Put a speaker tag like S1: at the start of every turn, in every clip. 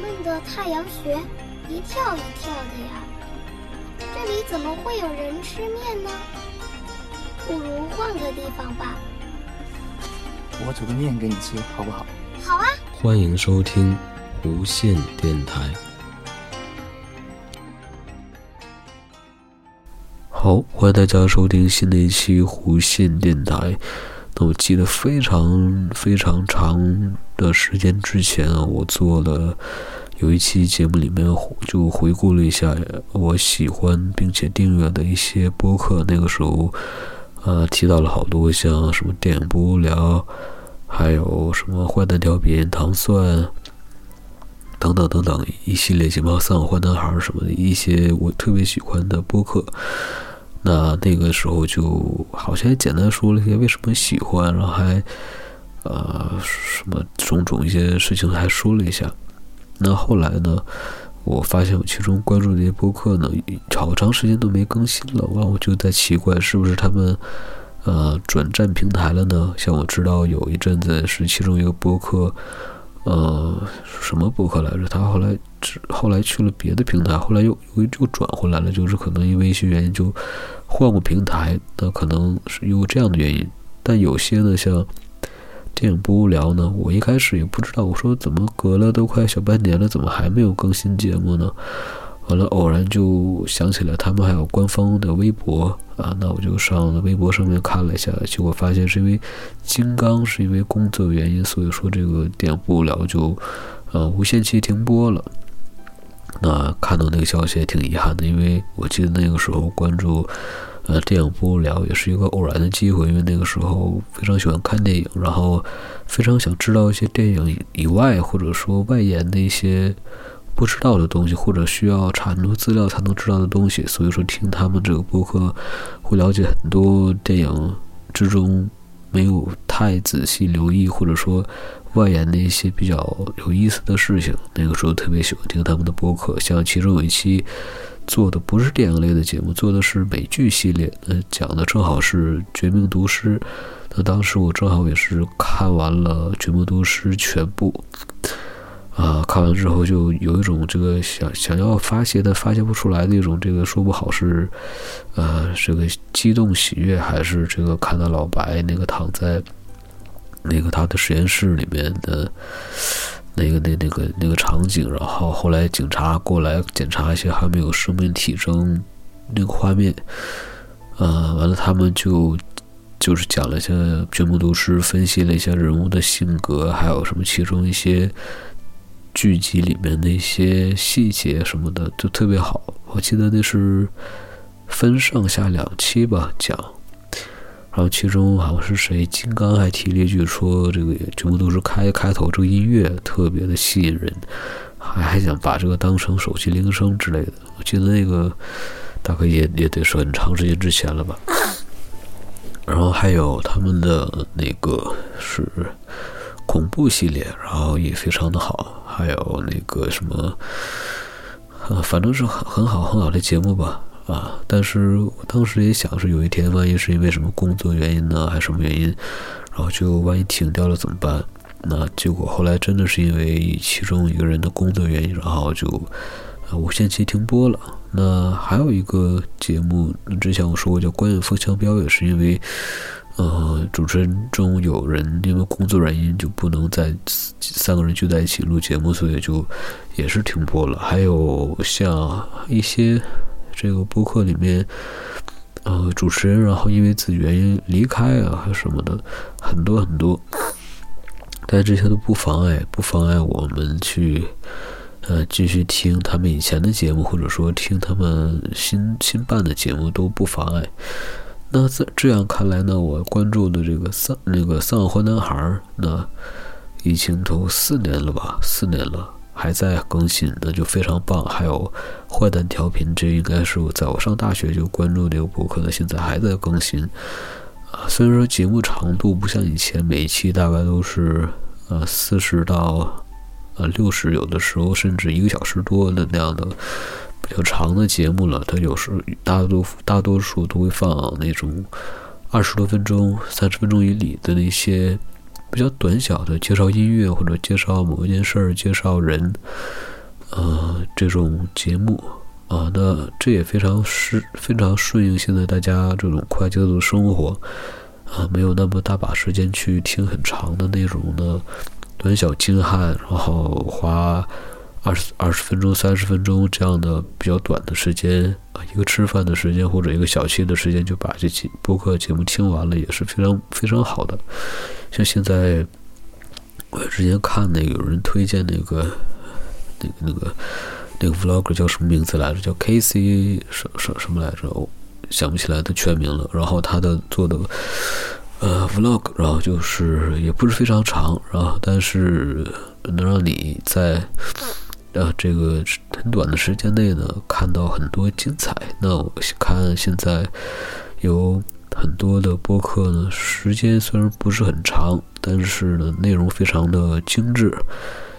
S1: 闷的太阳穴一跳一跳的呀。这里怎么会有人吃面呢？不如换个地方吧。
S2: 我煮个面给你吃，好不好？
S1: 好啊。
S3: 欢迎收听无线电台。好，欢迎大家收听新的一期无线电台。那我记得非常非常长的时间之前啊，我做了有一期节目里面就回顾了一下我喜欢并且订阅的一些播客。那个时候，呃，提到了好多像什么电影不无聊，还有什么坏蛋调频、糖蒜等等等等一系列节目，三好坏男孩什么的一些我特别喜欢的播客。那那个时候就好像简单说了一些为什么喜欢，然后还呃什么种种一些事情还说了一下。那后来呢，我发现我其中关注的一些播客呢，好长时间都没更新了，完我就在奇怪是不是他们呃转战平台了呢？像我知道有一阵子是其中一个播客。呃，什么博客来着？他后来只后来去了别的平台，后来又又又转回来了，就是可能因为一些原因就换过平台，那可能是因为这样的原因。但有些呢，像电影不无聊呢，我一开始也不知道，我说怎么隔了都快小半年了，怎么还没有更新节目呢？完了，偶然就想起来他们还有官方的微博啊，那我就上微博上面看了一下，结果发现是因为金刚是因为工作原因，所以说这个电影不了就呃无限期停播了。那看到那个消息也挺遗憾的，因为我记得那个时候关注呃电影不了也是一个偶然的机会，因为那个时候非常喜欢看电影，然后非常想知道一些电影以外或者说外延的一些。不知道的东西，或者需要查很多资料才能知道的东西，所以说听他们这个播客，会了解很多电影之中没有太仔细留意，或者说外延的一些比较有意思的事情。那个时候特别喜欢听他们的播客，像其中有一期做的不是电影类的节目，做的是美剧系列，那讲的正好是《绝命毒师》。那当时我正好也是看完了《绝命毒师》全部。啊，看完之后就有一种这个想想要发泄但发泄不出来的一种这个说不好是，呃，这个激动喜悦还是这个看到老白那个躺在那个他的实验室里面的那个那那个那个场景，然后后来警察过来检查一些还没有生命体征那个画面，呃，完了他们就就是讲了一些绝目毒师，分析了一些人物的性格，还有什么其中一些。剧集里面的一些细节什么的就特别好，我记得那是分上下两期吧讲，然后其中好像是谁金刚还提了一句说这个全部都是开开头这个音乐特别的吸引人，还还想把这个当成手机铃声之类的。我记得那个大概也也得是很长时间之前了吧。然后还有他们的那个是。恐怖系列，然后也非常的好，还有那个什么，呃，反正是很很好很好的节目吧，啊！但是我当时也想，是有一天万一是因为什么工作原因呢，还是什么原因，然后就万一停掉了怎么办？那结果后来真的是因为其中一个人的工作原因，然后就无限期停播了。那还有一个节目，之前我说过叫《观影风向标》，也是因为。呃，主持人中有人因为工作原因就不能在三个人聚在一起录节目，所以就也是停播了。还有像一些这个播客里面，呃，主持人然后因为自己原因离开啊，还什么的，很多很多。但这些都不妨碍，不妨碍我们去呃继续听他们以前的节目，或者说听他们新新办的节目都不妨碍。那这这样看来呢，我关注的这个丧那个丧坏男孩那已经都四年了吧，四年了还在更新，那就非常棒。还有坏蛋调频，这应该是我在我上大学就关注这个博客的，现在还在更新啊。虽然说节目长度不像以前，每一期大概都是呃四十到呃六十，有的时候甚至一个小时多的那样的。比较长的节目了，它有时大多大多数都会放那种二十多分钟、三十分钟以里的那些比较短小的介绍音乐或者介绍某一件事儿、介绍人，呃，这种节目啊，那这也非常适非常顺应现在大家这种快节奏的生活啊，没有那么大把时间去听很长的内容的，短小精悍，然后花。二十二十分钟、三十分钟这样的比较短的时间啊，一个吃饭的时间或者一个小憩的时间就把这期播客节目听完了，也是非常非常好的。像现在我之前看那个有人推荐那个那个那个那个 vlog 叫什么名字来着？叫 Casey 什什什么来着？我想不起来他全名了。然后他的做的呃 vlog，然后就是也不是非常长，然后但是能让你在呃，这个很短的时间内呢，看到很多精彩。那我看现在有很多的播客呢，时间虽然不是很长，但是呢，内容非常的精致。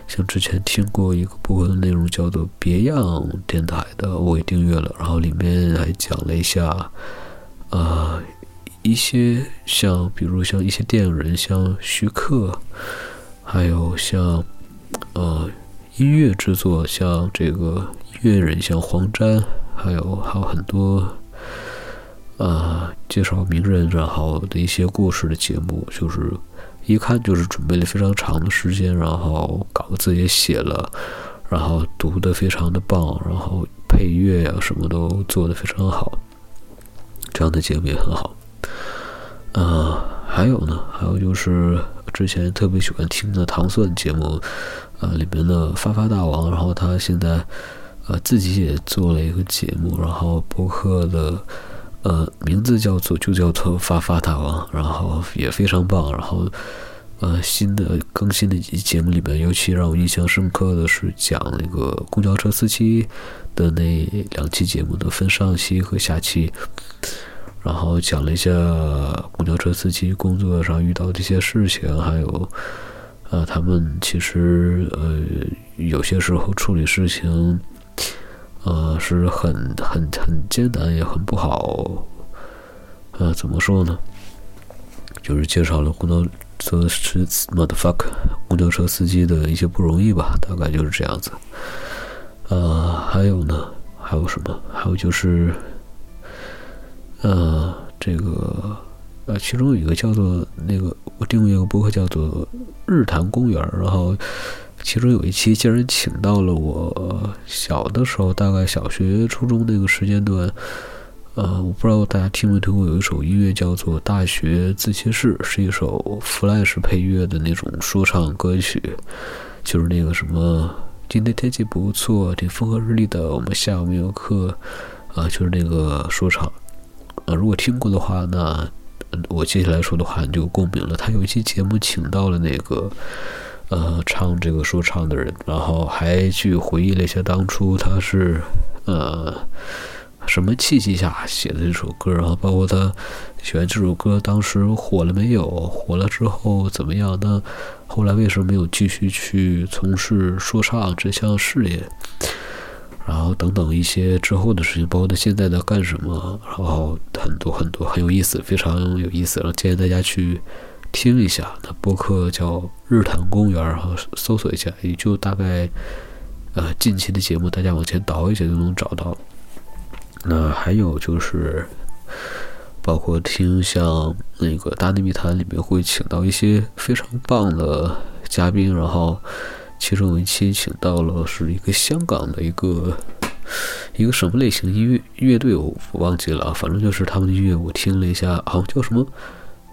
S3: 像之前听过一个播客的内容叫做《别样电台》的，我也订阅了。然后里面还讲了一下，呃，一些像比如像一些电影人，像徐克，还有像呃。音乐制作像这个音乐人，像黄沾，还有还有很多，呃，介绍名人然后的一些故事的节目，就是一看就是准备了非常长的时间，然后稿子也写了，然后读的非常的棒，然后配乐呀什么都做的非常好，这样的节目也很好。呃，还有呢，还有就是之前特别喜欢听的糖蒜节目。呃，里面的发发大王，然后他现在呃自己也做了一个节目，然后博客的呃名字叫做就叫做发发大王，然后也非常棒。然后呃新的更新的节目里面，尤其让我印象深刻的是讲那个公交车司机的那两期节目的分上期和下期，然后讲了一下公交车司机工作上遇到的一些事情，还有。呃，他们其实呃，有些时候处理事情，呃，是很很很艰难，也很不好。呃，怎么说呢？就是介绍了公交车司 motherfuck 公交车司机的一些不容易吧，大概就是这样子。呃，还有呢？还有什么？还有就是，呃，这个。呃，其中有一个叫做那个，我订阅一个博客叫做日坛公园然后其中有一期竟然请到了我小的时候，大概小学、初中那个时间段，呃，我不知道大家听没听过，有一首音乐叫做《大学自习室》，是一首 Flash 配乐的那种说唱歌曲，就是那个什么今天天气不错，挺风和日丽的，我们下午没有课，啊，就是那个说唱，啊，如果听过的话，那。我接下来说的话你就共鸣了。他有一期节目请到了那个，呃，唱这个说唱的人，然后还去回忆了一下当初他是，呃，什么契机下写的这首歌，然后包括他喜欢这首歌当时火了没有，火了之后怎么样？那后来为什么没有继续去从事说唱这项事业？然后等等一些之后的事情，包括他现在在干什么，然后很多很多很有意思，非常有意思，然后建议大家去听一下。那播客叫日坛公园，然后搜索一下，也就大概呃近期的节目，大家往前倒一下就能找到。那还有就是，包括听像那个大内密谈里面会请到一些非常棒的嘉宾，然后。其中有一期请到了是一个香港的一个一个什么类型音乐乐队，我忘记了啊，反正就是他们的音乐，我听了一下，好像叫什么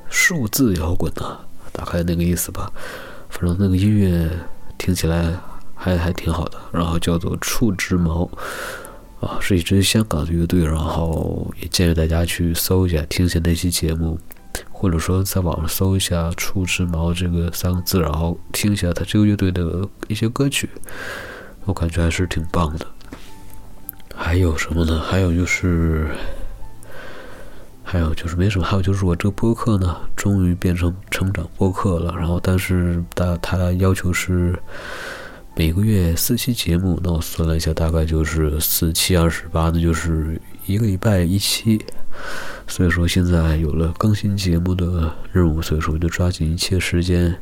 S3: 数字摇滚呐，大概那个意思吧。反正那个音乐听起来还还挺好的，然后叫做触之毛啊，是一支香港的乐队，然后也建议大家去搜一下，听一下那期节目。或者说，在网上搜一下“初之毛”这个三个字，然后听一下他这个乐队的一些歌曲，我感觉还是挺棒的。还有什么呢？还有就是，还有就是没什么。还有就是我这个播客呢，终于变成成长播客了。然后，但是大他要求是每个月四期节目。那我算了一下，大概就是四七二十八，那就是一个礼拜一期。所以说现在有了更新节目的任务，所以说就抓紧一切时间，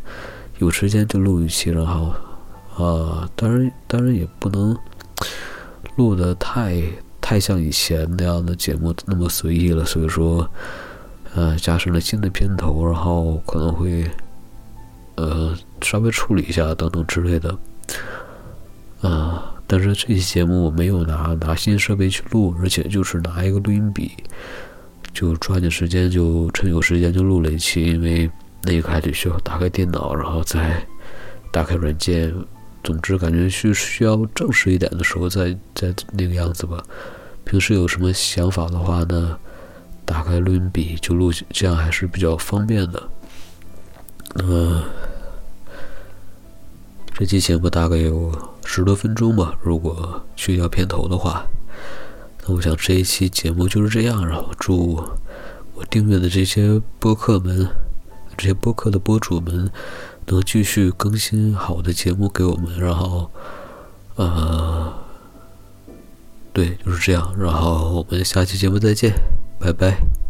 S3: 有时间就录一期，然后啊，当然当然也不能录的太太像以前那样的节目那么随意了，所以说呃加上了新的片头，然后可能会呃稍微处理一下等等之类的，啊。但是这期节目我没有拿拿新设备去录，而且就是拿一个录音笔，就抓紧时间就趁有时间就录了一期，因为那个还得需要打开电脑，然后再打开软件，总之感觉需需要正式一点的时候再再那个样子吧。平时有什么想法的话呢，打开录音笔就录，这样还是比较方便的。嗯。这期节目大概有十多分钟吧，如果去掉片头的话，我想这一期节目就是这样。然后祝我订阅的这些播客们、这些播客的播主们能继续更新好的节目给我们。然后，呃，对，就是这样。然后我们下期节目再见，拜拜。